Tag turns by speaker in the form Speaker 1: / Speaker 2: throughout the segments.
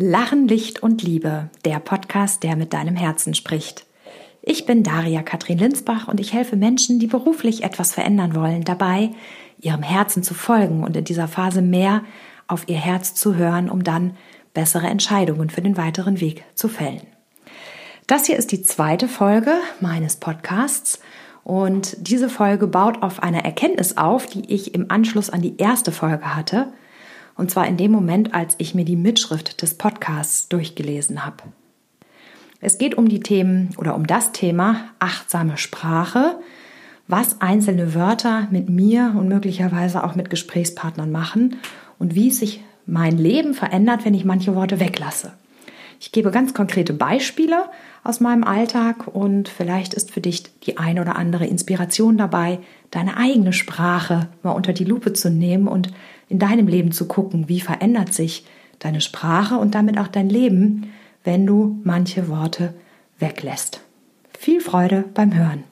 Speaker 1: Lachen, Licht und Liebe, der Podcast, der mit deinem Herzen spricht. Ich bin Daria Katrin Linsbach und ich helfe Menschen, die beruflich etwas verändern wollen, dabei, ihrem Herzen zu folgen und in dieser Phase mehr auf ihr Herz zu hören, um dann bessere Entscheidungen für den weiteren Weg zu fällen. Das hier ist die zweite Folge meines Podcasts und diese Folge baut auf einer Erkenntnis auf, die ich im Anschluss an die erste Folge hatte – und zwar in dem Moment, als ich mir die Mitschrift des Podcasts durchgelesen habe. Es geht um die Themen oder um das Thema achtsame Sprache, was einzelne Wörter mit mir und möglicherweise auch mit Gesprächspartnern machen und wie sich mein Leben verändert, wenn ich manche Worte weglasse. Ich gebe ganz konkrete Beispiele aus meinem Alltag und vielleicht ist für dich die ein oder andere Inspiration dabei, deine eigene Sprache mal unter die Lupe zu nehmen und in deinem Leben zu gucken, wie verändert sich deine Sprache und damit auch dein Leben, wenn du manche Worte weglässt. Viel Freude beim Hören.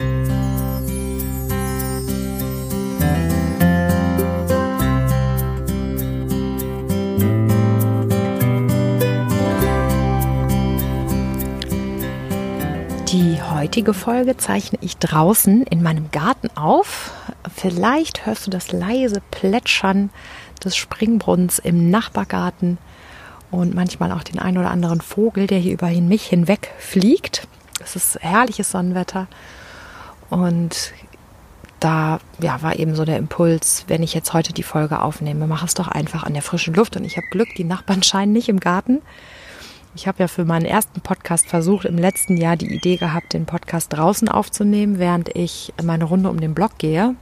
Speaker 1: Die heutige Folge zeichne ich draußen in meinem Garten auf. Vielleicht hörst du das leise Plätschern des Springbrunnens im Nachbargarten und manchmal auch den einen oder anderen Vogel, der hier über mich hinweg fliegt. Es ist herrliches Sonnenwetter und da ja, war eben so der Impuls, wenn ich jetzt heute die Folge aufnehme, mach es doch einfach an der frischen Luft. Und ich habe Glück, die Nachbarn scheinen nicht im Garten. Ich habe ja für meinen ersten Podcast versucht, im letzten Jahr die Idee gehabt, den Podcast draußen aufzunehmen, während ich meine Runde um den Block gehe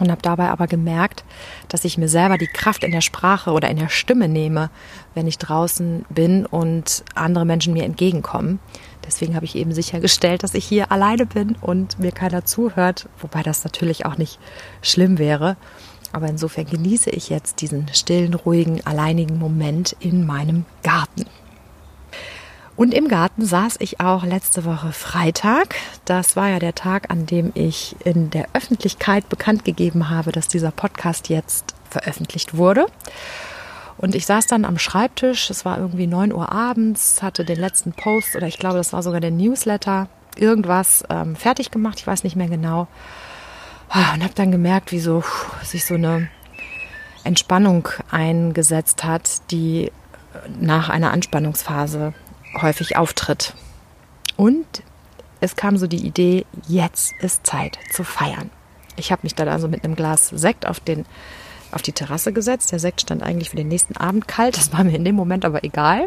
Speaker 1: und habe dabei aber gemerkt, dass ich mir selber die Kraft in der Sprache oder in der Stimme nehme, wenn ich draußen bin und andere Menschen mir entgegenkommen. Deswegen habe ich eben sichergestellt, dass ich hier alleine bin und mir keiner zuhört, wobei das natürlich auch nicht schlimm wäre. Aber insofern genieße ich jetzt diesen stillen, ruhigen, alleinigen Moment in meinem Garten. Und im Garten saß ich auch letzte Woche Freitag. Das war ja der Tag, an dem ich in der Öffentlichkeit bekannt gegeben habe, dass dieser Podcast jetzt veröffentlicht wurde. Und ich saß dann am Schreibtisch, es war irgendwie 9 Uhr abends, hatte den letzten Post oder ich glaube, das war sogar der Newsletter, irgendwas ähm, fertig gemacht, ich weiß nicht mehr genau. Ah, und habe dann gemerkt, wie so sich so eine Entspannung eingesetzt hat, die nach einer Anspannungsphase häufig auftritt. Und es kam so die Idee, jetzt ist Zeit zu feiern. Ich habe mich dann also mit einem Glas Sekt auf, den, auf die Terrasse gesetzt. Der Sekt stand eigentlich für den nächsten Abend kalt, das war mir in dem Moment aber egal.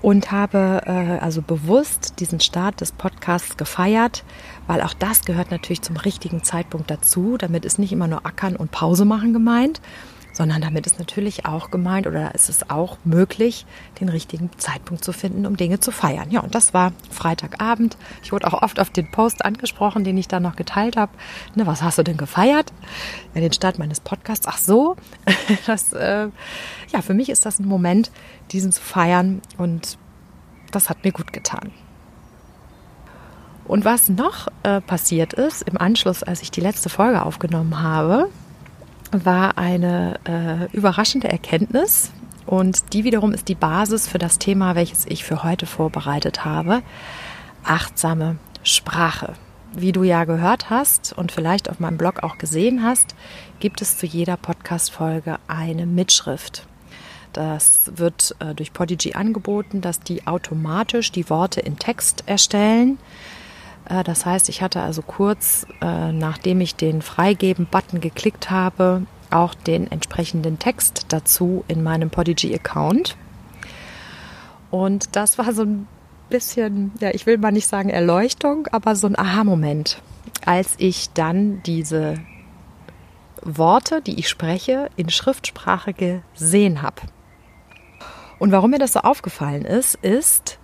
Speaker 1: Und habe äh, also bewusst diesen Start des Podcasts gefeiert, weil auch das gehört natürlich zum richtigen Zeitpunkt dazu. Damit ist nicht immer nur Ackern und Pause machen gemeint, sondern damit ist natürlich auch gemeint oder ist es auch möglich, den richtigen Zeitpunkt zu finden, um Dinge zu feiern. Ja, und das war Freitagabend. Ich wurde auch oft auf den Post angesprochen, den ich dann noch geteilt habe. Ne, was hast du denn gefeiert? Ja, den Start meines Podcasts. Ach so, das, äh, ja, für mich ist das ein Moment, diesen zu feiern und das hat mir gut getan. Und was noch äh, passiert ist im Anschluss, als ich die letzte Folge aufgenommen habe, war eine äh, überraschende Erkenntnis und die wiederum ist die Basis für das Thema, welches ich für heute vorbereitet habe. Achtsame Sprache. Wie du ja gehört hast und vielleicht auf meinem Blog auch gesehen hast, gibt es zu jeder Podcast-Folge eine Mitschrift. Das wird äh, durch Podigy angeboten, dass die automatisch die Worte in Text erstellen. Äh, das heißt, ich hatte also kurz, äh, nachdem ich den Freigeben-Button geklickt habe, auch den entsprechenden Text dazu in meinem Podigy-Account. Und das war so ein bisschen, ja, ich will mal nicht sagen Erleuchtung, aber so ein Aha-Moment, als ich dann diese Worte, die ich spreche, in Schriftsprache gesehen habe. Und warum mir das so aufgefallen ist, ist,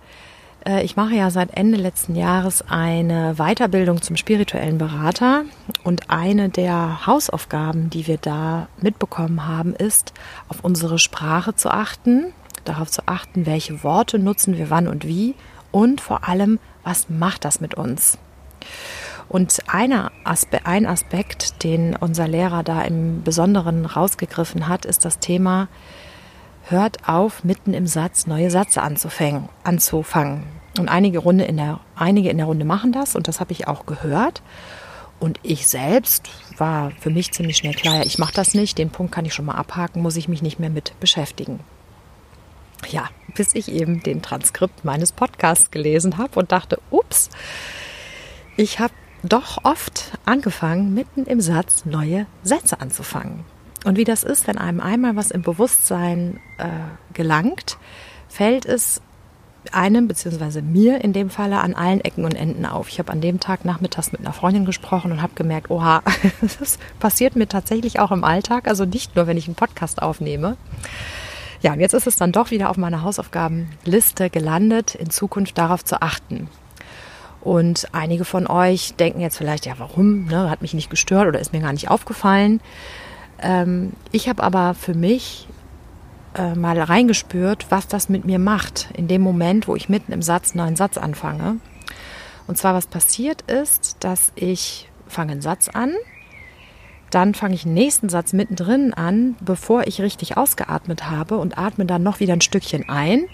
Speaker 1: ich mache ja seit Ende letzten Jahres eine Weiterbildung zum spirituellen Berater und eine der Hausaufgaben, die wir da mitbekommen haben, ist, auf unsere Sprache zu achten, darauf zu achten, welche Worte nutzen wir wann und wie und vor allem, was macht das mit uns. Und eine Aspe ein Aspekt, den unser Lehrer da im Besonderen rausgegriffen hat, ist das Thema, hört auf, mitten im Satz neue Sätze anzufangen. anzufangen. Und einige, Runde in der, einige in der Runde machen das und das habe ich auch gehört. Und ich selbst war für mich ziemlich schnell klar, ich mache das nicht, den Punkt kann ich schon mal abhaken, muss ich mich nicht mehr mit beschäftigen. Ja, bis ich eben den Transkript meines Podcasts gelesen habe und dachte, ups, ich habe doch oft angefangen, mitten im Satz neue Sätze anzufangen. Und wie das ist, wenn einem einmal was im Bewusstsein äh, gelangt, fällt es einem, beziehungsweise mir in dem Falle, an allen Ecken und Enden auf. Ich habe an dem Tag nachmittags mit einer Freundin gesprochen und habe gemerkt, oha, das passiert mir tatsächlich auch im Alltag, also nicht nur, wenn ich einen Podcast aufnehme. Ja, und jetzt ist es dann doch wieder auf meiner Hausaufgabenliste gelandet, in Zukunft darauf zu achten. Und einige von euch denken jetzt vielleicht, ja, warum? Ne, hat mich nicht gestört oder ist mir gar nicht aufgefallen. Ähm, ich habe aber für mich äh, mal reingespürt, was das mit mir macht, in dem Moment, wo ich mitten im Satz einen neuen Satz anfange. Und zwar, was passiert ist, dass ich fange einen Satz an, dann fange ich einen nächsten Satz mittendrin an, bevor ich richtig ausgeatmet habe und atme dann noch wieder ein Stückchen ein.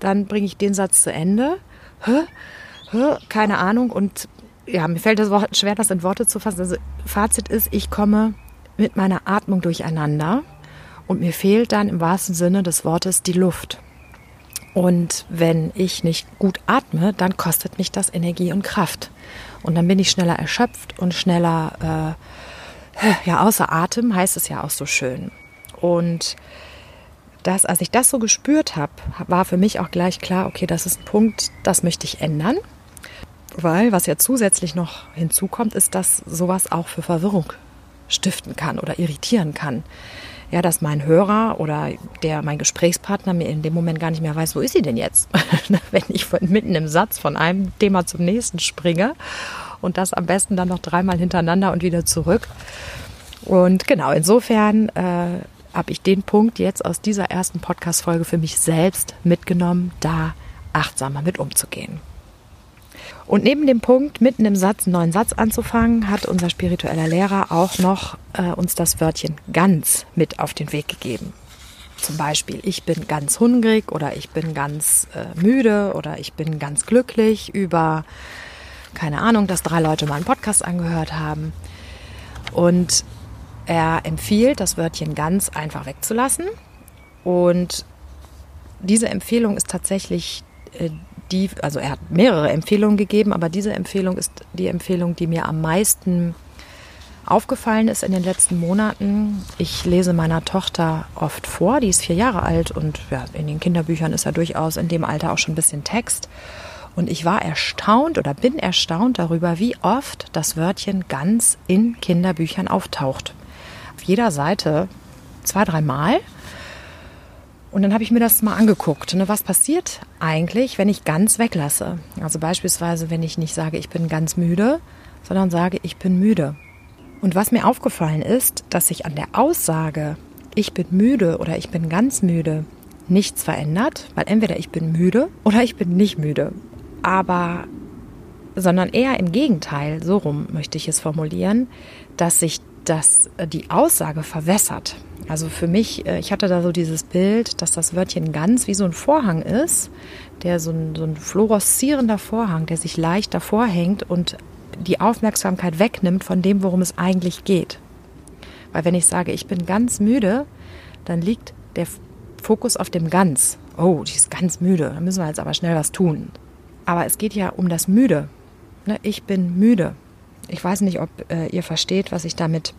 Speaker 1: Dann bringe ich den Satz zu Ende. Keine Ahnung. Und ja, mir fällt das schwer, das in Worte zu fassen. Also Fazit ist, ich komme mit meiner Atmung durcheinander und mir fehlt dann im wahrsten Sinne des Wortes die Luft. Und wenn ich nicht gut atme, dann kostet mich das Energie und Kraft. Und dann bin ich schneller erschöpft und schneller äh, ja außer Atem, heißt es ja auch so schön. Und das, als ich das so gespürt habe, war für mich auch gleich klar, okay, das ist ein Punkt, das möchte ich ändern. Weil was ja zusätzlich noch hinzukommt, ist, dass sowas auch für Verwirrung stiften kann oder irritieren kann. Ja, dass mein Hörer oder der mein Gesprächspartner mir in dem Moment gar nicht mehr weiß, wo ist sie denn jetzt? Wenn ich von, mitten im Satz von einem Thema zum nächsten springe und das am besten dann noch dreimal hintereinander und wieder zurück. Und genau, insofern äh, habe ich den Punkt jetzt aus dieser ersten Podcast-Folge für mich selbst mitgenommen, da achtsamer mit umzugehen. Und neben dem Punkt, mitten im Satz einen neuen Satz anzufangen, hat unser spiritueller Lehrer auch noch äh, uns das Wörtchen ganz mit auf den Weg gegeben. Zum Beispiel, ich bin ganz hungrig oder ich bin ganz äh, müde oder ich bin ganz glücklich über, keine Ahnung, dass drei Leute mal einen Podcast angehört haben. Und er empfiehlt, das Wörtchen ganz einfach wegzulassen. Und diese Empfehlung ist tatsächlich äh, die, also er hat mehrere Empfehlungen gegeben, aber diese Empfehlung ist die Empfehlung, die mir am meisten aufgefallen ist in den letzten Monaten. Ich lese meiner Tochter oft vor, die ist vier Jahre alt und ja, in den Kinderbüchern ist ja durchaus in dem Alter auch schon ein bisschen Text. Und ich war erstaunt oder bin erstaunt darüber, wie oft das Wörtchen ganz in Kinderbüchern auftaucht. Auf jeder Seite zwei, dreimal. Und dann habe ich mir das mal angeguckt. Ne? Was passiert eigentlich, wenn ich ganz weglasse? Also beispielsweise, wenn ich nicht sage, ich bin ganz müde, sondern sage, ich bin müde. Und was mir aufgefallen ist, dass sich an der Aussage, ich bin müde oder ich bin ganz müde, nichts verändert, weil entweder ich bin müde oder ich bin nicht müde. Aber, sondern eher im Gegenteil, so rum möchte ich es formulieren, dass sich das, die Aussage verwässert. Also für mich, äh, ich hatte da so dieses Bild, dass das Wörtchen ganz wie so ein Vorhang ist, der so ein, so ein fluoreszierender Vorhang, der sich leicht davor hängt und die Aufmerksamkeit wegnimmt von dem, worum es eigentlich geht. Weil wenn ich sage, ich bin ganz müde, dann liegt der Fokus auf dem Ganz. Oh, die ist ganz müde, da müssen wir jetzt aber schnell was tun. Aber es geht ja um das Müde. Ne, ich bin müde. Ich weiß nicht, ob äh, ihr versteht, was ich damit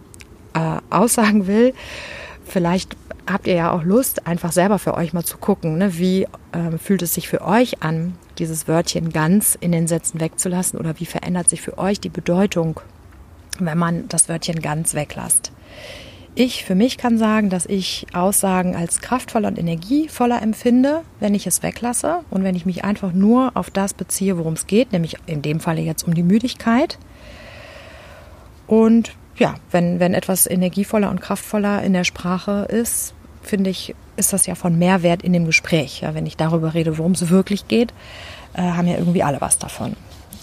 Speaker 1: äh, aussagen will vielleicht habt ihr ja auch Lust, einfach selber für euch mal zu gucken, ne? wie äh, fühlt es sich für euch an, dieses Wörtchen ganz in den Sätzen wegzulassen oder wie verändert sich für euch die Bedeutung, wenn man das Wörtchen ganz weglasst. Ich für mich kann sagen, dass ich Aussagen als kraftvoller und energievoller empfinde, wenn ich es weglasse und wenn ich mich einfach nur auf das beziehe, worum es geht, nämlich in dem Falle jetzt um die Müdigkeit. Und ja, wenn, wenn etwas energievoller und kraftvoller in der Sprache ist, finde ich, ist das ja von Mehrwert in dem Gespräch. Ja, wenn ich darüber rede, worum es wirklich geht, äh, haben ja irgendwie alle was davon.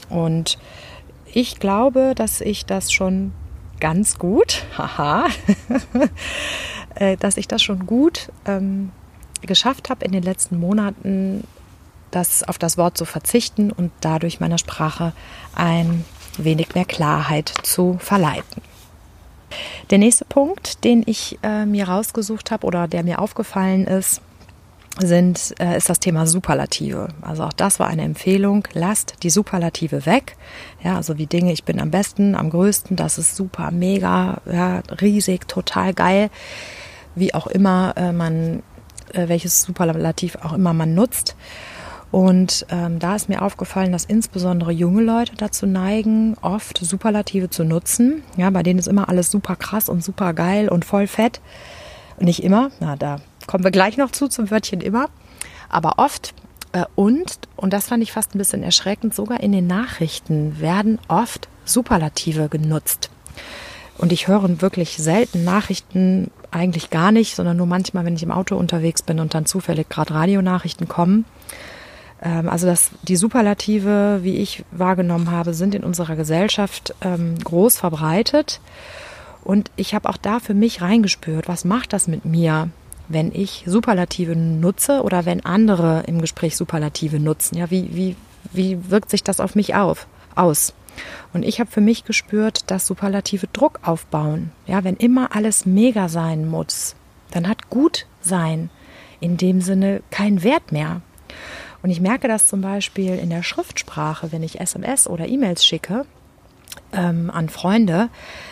Speaker 1: Und ich glaube, dass ich das schon ganz gut, haha, äh, dass ich das schon gut ähm, geschafft habe, in den letzten Monaten das, auf das Wort zu verzichten und dadurch meiner Sprache ein wenig mehr Klarheit zu verleiten. Der nächste Punkt, den ich äh, mir rausgesucht habe oder der mir aufgefallen ist, sind, äh, ist das Thema Superlative. Also auch das war eine Empfehlung. Lasst die Superlative weg. Ja, also wie Dinge, ich bin am besten, am größten, das ist super, mega, ja, riesig, total geil. Wie auch immer äh, man, äh, welches Superlativ auch immer man nutzt. Und ähm, da ist mir aufgefallen, dass insbesondere junge Leute dazu neigen, oft Superlative zu nutzen. Ja, bei denen ist immer alles super krass und super geil und voll fett. Nicht immer, na, da kommen wir gleich noch zu, zum Wörtchen immer. Aber oft äh, und, und das fand ich fast ein bisschen erschreckend, sogar in den Nachrichten werden oft Superlative genutzt. Und ich höre wirklich selten Nachrichten, eigentlich gar nicht, sondern nur manchmal, wenn ich im Auto unterwegs bin und dann zufällig gerade Radionachrichten kommen. Ähm, also dass die Superlative, wie ich wahrgenommen habe, sind in unserer Gesellschaft ähm, groß verbreitet. Und ich habe auch da für mich reingespürt, was macht das mit mir, wenn ich Superlative nutze oder wenn andere im Gespräch Superlative nutzen? Ja, wie, wie, wie wirkt sich das auf mich auf, aus? Und ich habe für mich gespürt, dass Superlative Druck aufbauen. Ja, wenn immer alles mega sein muss, dann hat gut sein in dem Sinne keinen Wert mehr. Und ich merke das zum Beispiel in der Schriftsprache, wenn ich SMS oder E-Mails schicke ähm, an Freunde.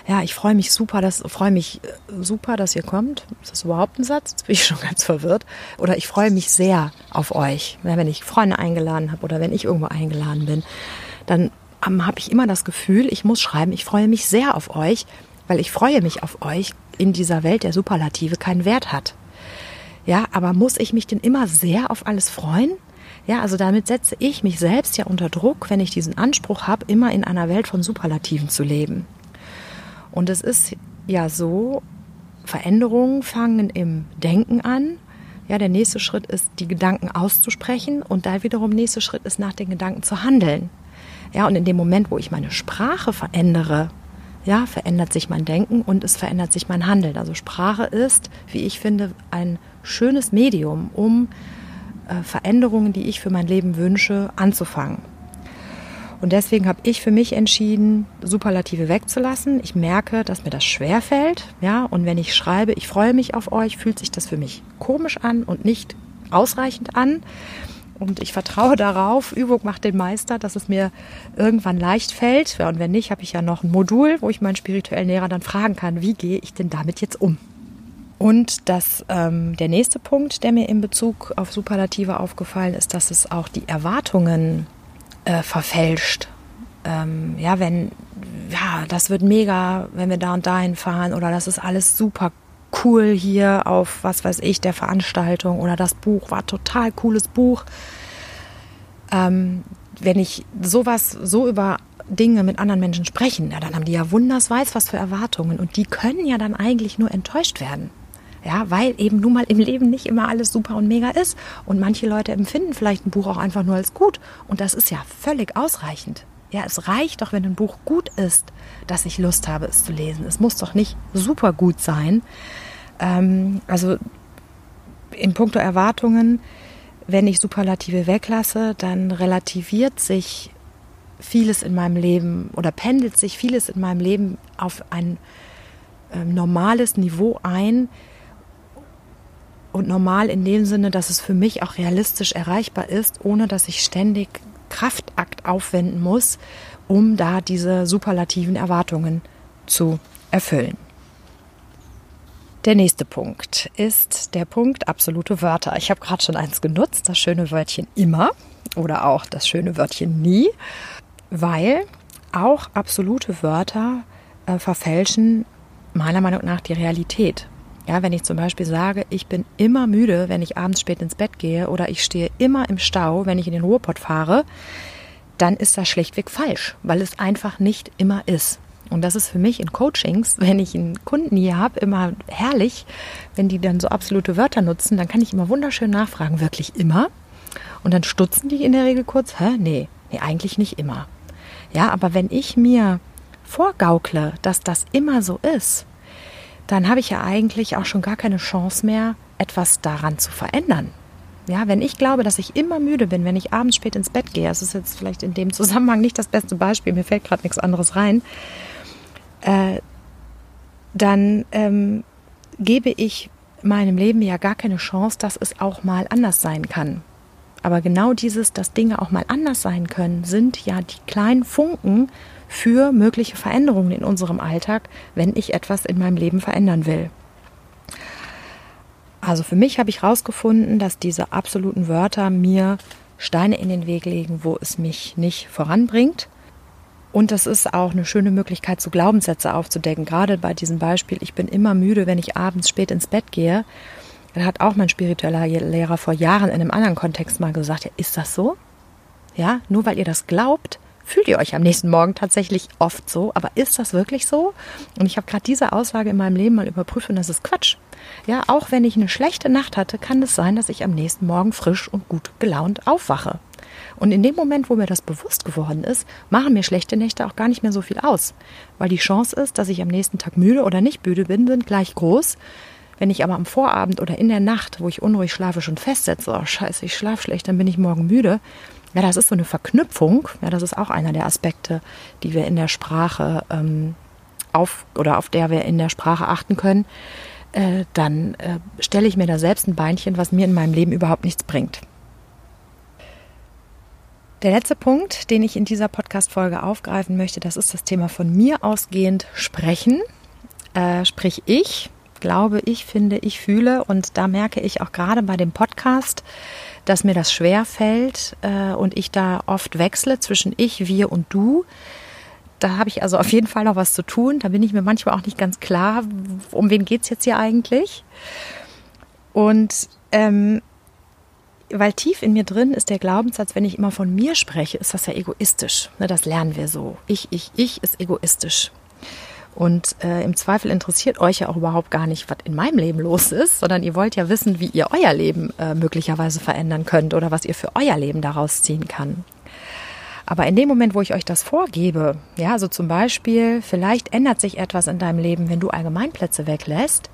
Speaker 1: Ja, ich freue mich super, dass freue mich äh, super, dass ihr kommt. Ist das überhaupt ein Satz? Jetzt bin ich schon ganz verwirrt. Oder ich freue mich sehr auf euch. Wenn ich Freunde eingeladen habe oder wenn ich irgendwo eingeladen bin, dann ähm, habe ich immer das Gefühl, ich muss schreiben, ich freue mich sehr auf euch, weil ich freue mich auf euch in dieser Welt der Superlative keinen Wert hat. Ja, aber muss ich mich denn immer sehr auf alles freuen? Ja, also damit setze ich mich selbst ja unter Druck, wenn ich diesen Anspruch habe, immer in einer Welt von Superlativen zu leben. Und es ist ja so, Veränderungen fangen im Denken an. Ja, der nächste Schritt ist, die Gedanken auszusprechen und da wiederum nächste Schritt ist, nach den Gedanken zu handeln. Ja, und in dem Moment, wo ich meine Sprache verändere, ja, verändert sich mein Denken und es verändert sich mein Handeln. Also Sprache ist, wie ich finde, ein schönes Medium, um äh, Veränderungen, die ich für mein Leben wünsche, anzufangen. Und deswegen habe ich für mich entschieden, Superlative wegzulassen. Ich merke, dass mir das schwer fällt. Ja, und wenn ich schreibe, ich freue mich auf euch, fühlt sich das für mich komisch an und nicht ausreichend an. Und ich vertraue darauf, Übung macht den Meister, dass es mir irgendwann leicht fällt. Und wenn nicht, habe ich ja noch ein Modul, wo ich meinen spirituellen Lehrer dann fragen kann, wie gehe ich denn damit jetzt um? Und das, ähm, der nächste Punkt, der mir in Bezug auf Superlative aufgefallen ist, dass es auch die Erwartungen äh, verfälscht. Ähm, ja, wenn, ja, das wird mega, wenn wir da und dahin fahren oder das ist alles super cool hier auf, was weiß ich, der Veranstaltung oder das Buch war total cooles Buch. Ähm, wenn ich sowas so über Dinge mit anderen Menschen sprechen, ja, dann haben die ja wundersweiß was für Erwartungen und die können ja dann eigentlich nur enttäuscht werden. Ja, weil eben nun mal im Leben nicht immer alles super und mega ist. Und manche Leute empfinden vielleicht ein Buch auch einfach nur als gut. Und das ist ja völlig ausreichend. Ja, es reicht doch, wenn ein Buch gut ist, dass ich Lust habe, es zu lesen. Es muss doch nicht super gut sein. Ähm, also in puncto Erwartungen, wenn ich Superlative weglasse, dann relativiert sich vieles in meinem Leben oder pendelt sich vieles in meinem Leben auf ein äh, normales Niveau ein, und normal in dem Sinne, dass es für mich auch realistisch erreichbar ist, ohne dass ich ständig Kraftakt aufwenden muss, um da diese superlativen Erwartungen zu erfüllen. Der nächste Punkt ist der Punkt absolute Wörter. Ich habe gerade schon eins genutzt, das schöne Wörtchen immer oder auch das schöne Wörtchen nie, weil auch absolute Wörter äh, verfälschen meiner Meinung nach die Realität. Ja, wenn ich zum Beispiel sage, ich bin immer müde, wenn ich abends spät ins Bett gehe oder ich stehe immer im Stau, wenn ich in den Ruhrpott fahre, dann ist das schlichtweg falsch, weil es einfach nicht immer ist. Und das ist für mich in Coachings, wenn ich einen Kunden hier habe, immer herrlich, wenn die dann so absolute Wörter nutzen, dann kann ich immer wunderschön nachfragen, wirklich immer? Und dann stutzen die in der Regel kurz, hä? Nee, nee, eigentlich nicht immer. Ja, aber wenn ich mir vorgaukle, dass das immer so ist, dann habe ich ja eigentlich auch schon gar keine Chance mehr, etwas daran zu verändern. Ja, wenn ich glaube, dass ich immer müde bin, wenn ich abends spät ins Bett gehe, das ist jetzt vielleicht in dem Zusammenhang nicht das beste Beispiel, mir fällt gerade nichts anderes rein, äh, dann ähm, gebe ich meinem Leben ja gar keine Chance, dass es auch mal anders sein kann. Aber genau dieses, dass Dinge auch mal anders sein können, sind ja die kleinen Funken für mögliche Veränderungen in unserem Alltag, wenn ich etwas in meinem Leben verändern will. Also für mich habe ich herausgefunden, dass diese absoluten Wörter mir Steine in den Weg legen, wo es mich nicht voranbringt. Und das ist auch eine schöne Möglichkeit, so Glaubenssätze aufzudecken. Gerade bei diesem Beispiel, ich bin immer müde, wenn ich abends spät ins Bett gehe. Hat auch mein spiritueller Lehrer vor Jahren in einem anderen Kontext mal gesagt, ja, ist das so? Ja, nur weil ihr das glaubt, fühlt ihr euch am nächsten Morgen tatsächlich oft so. Aber ist das wirklich so? Und ich habe gerade diese Aussage in meinem Leben mal überprüft und das ist Quatsch. Ja, auch wenn ich eine schlechte Nacht hatte, kann es sein, dass ich am nächsten Morgen frisch und gut gelaunt aufwache. Und in dem Moment, wo mir das bewusst geworden ist, machen mir schlechte Nächte auch gar nicht mehr so viel aus. Weil die Chance ist, dass ich am nächsten Tag müde oder nicht müde bin, sind gleich groß. Wenn ich aber am Vorabend oder in der Nacht, wo ich unruhig schlafe, schon festsetze, oh scheiße, ich schlafe schlecht, dann bin ich morgen müde. Ja, das ist so eine Verknüpfung. Ja, das ist auch einer der Aspekte, die wir in der Sprache ähm, auf oder auf der wir in der Sprache achten können. Äh, dann äh, stelle ich mir da selbst ein Beinchen, was mir in meinem Leben überhaupt nichts bringt. Der letzte Punkt, den ich in dieser Podcast-Folge aufgreifen möchte, das ist das Thema von mir ausgehend sprechen. Äh, sprich ich, glaube ich, finde ich, fühle. Und da merke ich auch gerade bei dem Podcast, dass mir das schwer fällt äh, und ich da oft wechsle zwischen ich, wir und du. Da habe ich also auf jeden Fall noch was zu tun. Da bin ich mir manchmal auch nicht ganz klar, um wen geht es jetzt hier eigentlich. Und ähm, weil tief in mir drin ist der Glaubenssatz, wenn ich immer von mir spreche, ist das ja egoistisch. Ne, das lernen wir so. Ich, ich, ich ist egoistisch. Und äh, im Zweifel interessiert euch ja auch überhaupt gar nicht, was in meinem Leben los ist, sondern ihr wollt ja wissen, wie ihr euer Leben äh, möglicherweise verändern könnt oder was ihr für euer Leben daraus ziehen kann. Aber in dem Moment, wo ich euch das vorgebe, ja, so zum Beispiel, vielleicht ändert sich etwas in deinem Leben, wenn du Allgemeinplätze weglässt,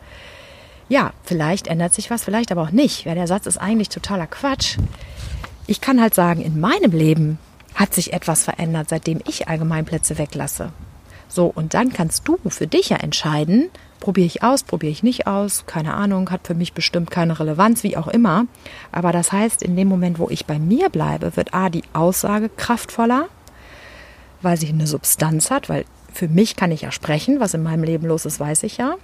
Speaker 1: ja, vielleicht ändert sich was, vielleicht aber auch nicht. Ja, der Satz ist eigentlich totaler Quatsch. Ich kann halt sagen, in meinem Leben hat sich etwas verändert, seitdem ich Allgemeinplätze weglasse. So, und dann kannst du für dich ja entscheiden, probiere ich aus, probiere ich nicht aus, keine Ahnung, hat für mich bestimmt keine Relevanz, wie auch immer. Aber das heißt, in dem Moment, wo ich bei mir bleibe, wird A, die Aussage kraftvoller, weil sie eine Substanz hat, weil für mich kann ich ja sprechen, was in meinem Leben los ist, weiß ich ja.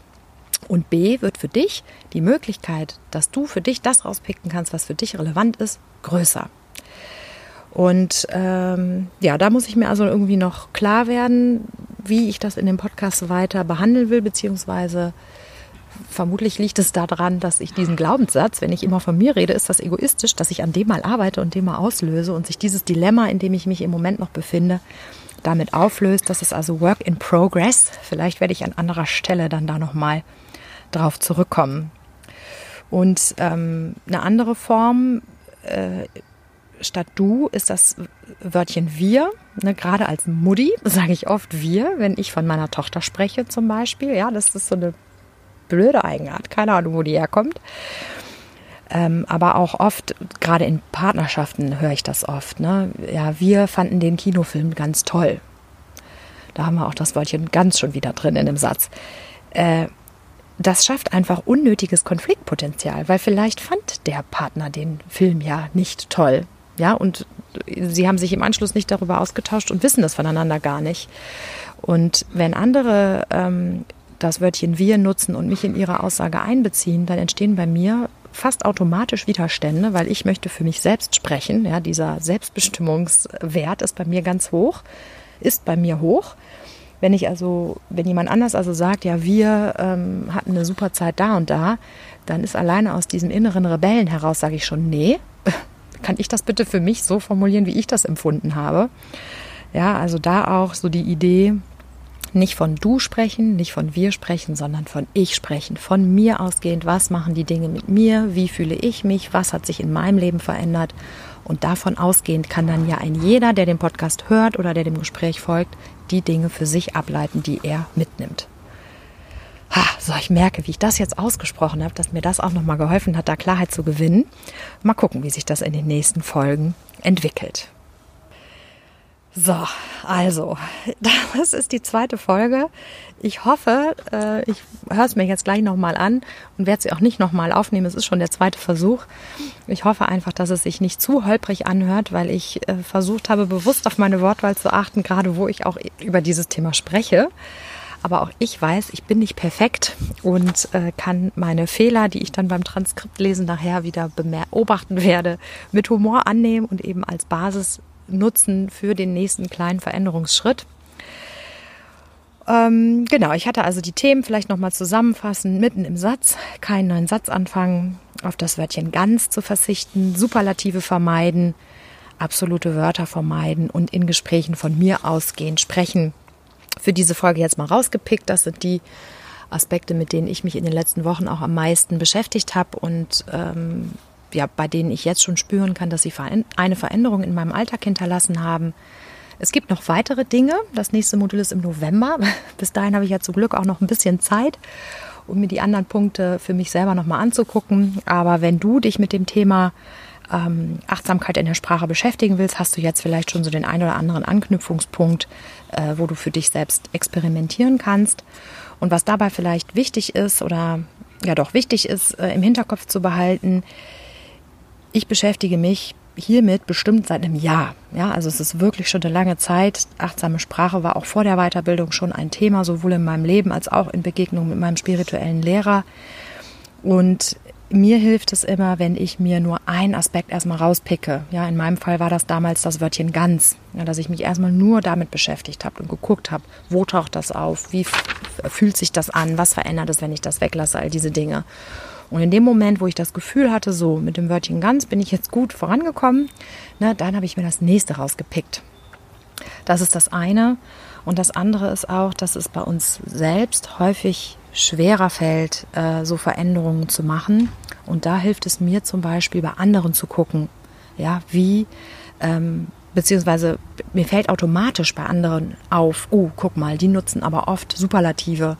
Speaker 1: Und B wird für dich die Möglichkeit, dass du für dich das rauspicken kannst, was für dich relevant ist, größer. Und ähm, ja, da muss ich mir also irgendwie noch klar werden, wie ich das in dem Podcast weiter behandeln will, beziehungsweise vermutlich liegt es daran, dass ich diesen Glaubenssatz, wenn ich immer von mir rede, ist das egoistisch, dass ich an dem mal arbeite und dem mal auslöse und sich dieses Dilemma, in dem ich mich im Moment noch befinde, damit auflöst. Das ist also Work in Progress. Vielleicht werde ich an anderer Stelle dann da nochmal drauf zurückkommen. Und ähm, eine andere Form äh, statt du ist das Wörtchen wir. Ne, gerade als Mutti sage ich oft wir, wenn ich von meiner Tochter spreche zum Beispiel. Ja, das ist so eine blöde Eigenart. Keine Ahnung, wo die herkommt. Ähm, aber auch oft, gerade in Partnerschaften höre ich das oft. Ne? Ja, wir fanden den Kinofilm ganz toll. Da haben wir auch das Wörtchen ganz schon wieder drin in dem Satz. Äh, das schafft einfach unnötiges Konfliktpotenzial, weil vielleicht fand der Partner den Film ja nicht toll. Ja, und sie haben sich im Anschluss nicht darüber ausgetauscht und wissen das voneinander gar nicht. Und wenn andere ähm, das Wörtchen wir nutzen und mich in ihre Aussage einbeziehen, dann entstehen bei mir fast automatisch Widerstände, weil ich möchte für mich selbst sprechen. Ja, dieser Selbstbestimmungswert ist bei mir ganz hoch, ist bei mir hoch. Wenn ich also, wenn jemand anders also sagt, ja, wir ähm, hatten eine super Zeit da und da, dann ist alleine aus diesem inneren Rebellen heraus, sage ich schon, nee, kann ich das bitte für mich so formulieren, wie ich das empfunden habe? Ja, also da auch so die Idee, nicht von du sprechen, nicht von wir sprechen, sondern von ich sprechen. Von mir ausgehend, was machen die Dinge mit mir, wie fühle ich mich, was hat sich in meinem Leben verändert. Und davon ausgehend kann dann ja ein jeder, der den Podcast hört oder der dem Gespräch folgt, die Dinge für sich ableiten, die er mitnimmt. Ha, so, ich merke, wie ich das jetzt ausgesprochen habe, dass mir das auch nochmal geholfen hat, da Klarheit zu gewinnen. Mal gucken, wie sich das in den nächsten Folgen entwickelt. So, also, das ist die zweite Folge. Ich hoffe, äh, ich höre es mir jetzt gleich nochmal an und werde sie auch nicht nochmal aufnehmen. Es ist schon der zweite Versuch. Ich hoffe einfach, dass es sich nicht zu holprig anhört, weil ich äh, versucht habe, bewusst auf meine Wortwahl zu achten, gerade wo ich auch über dieses Thema spreche. Aber auch ich weiß, ich bin nicht perfekt und äh, kann meine Fehler, die ich dann beim Transkriptlesen nachher wieder beobachten werde, mit Humor annehmen und eben als Basis nutzen für den nächsten kleinen Veränderungsschritt. Ähm, genau, ich hatte also die Themen vielleicht nochmal zusammenfassen, mitten im Satz, keinen neuen Satz anfangen, auf das Wörtchen ganz zu verzichten, Superlative vermeiden, absolute Wörter vermeiden und in Gesprächen von mir ausgehen, sprechen für diese Folge jetzt mal rausgepickt. Das sind die Aspekte, mit denen ich mich in den letzten Wochen auch am meisten beschäftigt habe und ähm, ja, bei denen ich jetzt schon spüren kann, dass sie eine Veränderung in meinem Alltag hinterlassen haben. Es gibt noch weitere Dinge. Das nächste Modul ist im November. Bis dahin habe ich ja zum Glück auch noch ein bisschen Zeit, um mir die anderen Punkte für mich selber nochmal anzugucken. Aber wenn du dich mit dem Thema ähm, Achtsamkeit in der Sprache beschäftigen willst, hast du jetzt vielleicht schon so den einen oder anderen Anknüpfungspunkt, äh, wo du für dich selbst experimentieren kannst. Und was dabei vielleicht wichtig ist oder ja doch wichtig ist, äh, im Hinterkopf zu behalten, ich beschäftige mich hiermit bestimmt seit einem Jahr. Ja, also es ist wirklich schon eine lange Zeit. Achtsame Sprache war auch vor der Weiterbildung schon ein Thema, sowohl in meinem Leben als auch in Begegnung mit meinem spirituellen Lehrer. Und mir hilft es immer, wenn ich mir nur einen Aspekt erstmal rauspicke. Ja, in meinem Fall war das damals das Wörtchen ganz, ja, dass ich mich erstmal nur damit beschäftigt habe und geguckt habe, wo taucht das auf, wie fühlt sich das an, was verändert es, wenn ich das weglasse, all diese Dinge. Und in dem Moment, wo ich das Gefühl hatte, so mit dem Wörtchen ganz bin ich jetzt gut vorangekommen, ne, dann habe ich mir das nächste rausgepickt. Das ist das eine. Und das andere ist auch, dass es bei uns selbst häufig schwerer fällt, äh, so Veränderungen zu machen. Und da hilft es mir zum Beispiel bei anderen zu gucken, ja, wie, ähm, beziehungsweise mir fällt automatisch bei anderen auf, oh, guck mal, die nutzen aber oft Superlative.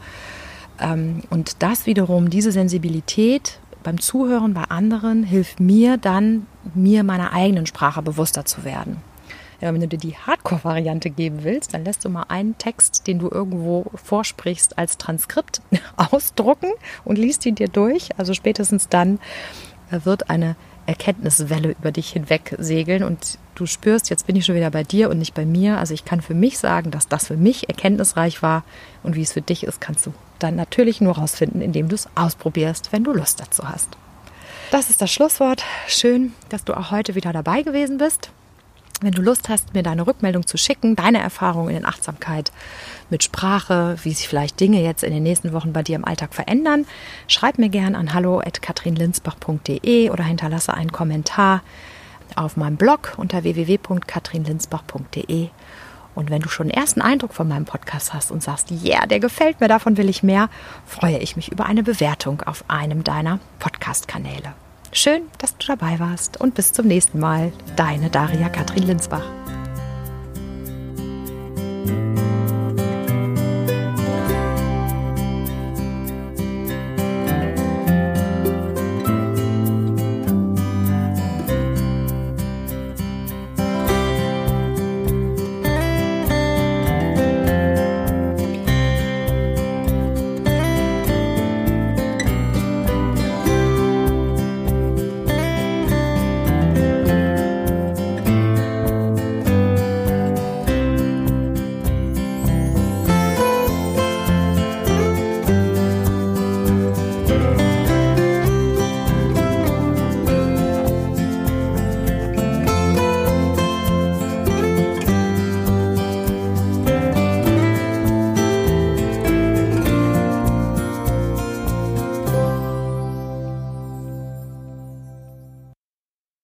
Speaker 1: Ähm, und das wiederum, diese Sensibilität beim Zuhören bei anderen hilft mir dann, mir meiner eigenen Sprache bewusster zu werden. Ja, wenn du dir die Hardcore-Variante geben willst, dann lässt du mal einen Text, den du irgendwo vorsprichst, als Transkript ausdrucken und liest ihn dir durch. Also spätestens dann wird eine Erkenntniswelle über dich hinweg segeln und du spürst, jetzt bin ich schon wieder bei dir und nicht bei mir. Also ich kann für mich sagen, dass das für mich erkenntnisreich war und wie es für dich ist, kannst du dann natürlich nur rausfinden, indem du es ausprobierst, wenn du Lust dazu hast. Das ist das Schlusswort. Schön, dass du auch heute wieder dabei gewesen bist. Wenn du Lust hast, mir deine Rückmeldung zu schicken, deine Erfahrungen in Achtsamkeit mit Sprache, wie sich vielleicht Dinge jetzt in den nächsten Wochen bei dir im Alltag verändern, schreib mir gern an hallo@katrinlinsbach.de oder hinterlasse einen Kommentar auf meinem Blog unter www.katrinlinsbach.de. Und wenn du schon einen ersten Eindruck von meinem Podcast hast und sagst, ja, yeah, der gefällt mir, davon will ich mehr, freue ich mich über eine Bewertung auf einem deiner Podcast-Kanäle. Schön, dass du dabei warst und bis zum nächsten Mal. Deine Daria Katrin Linsbach.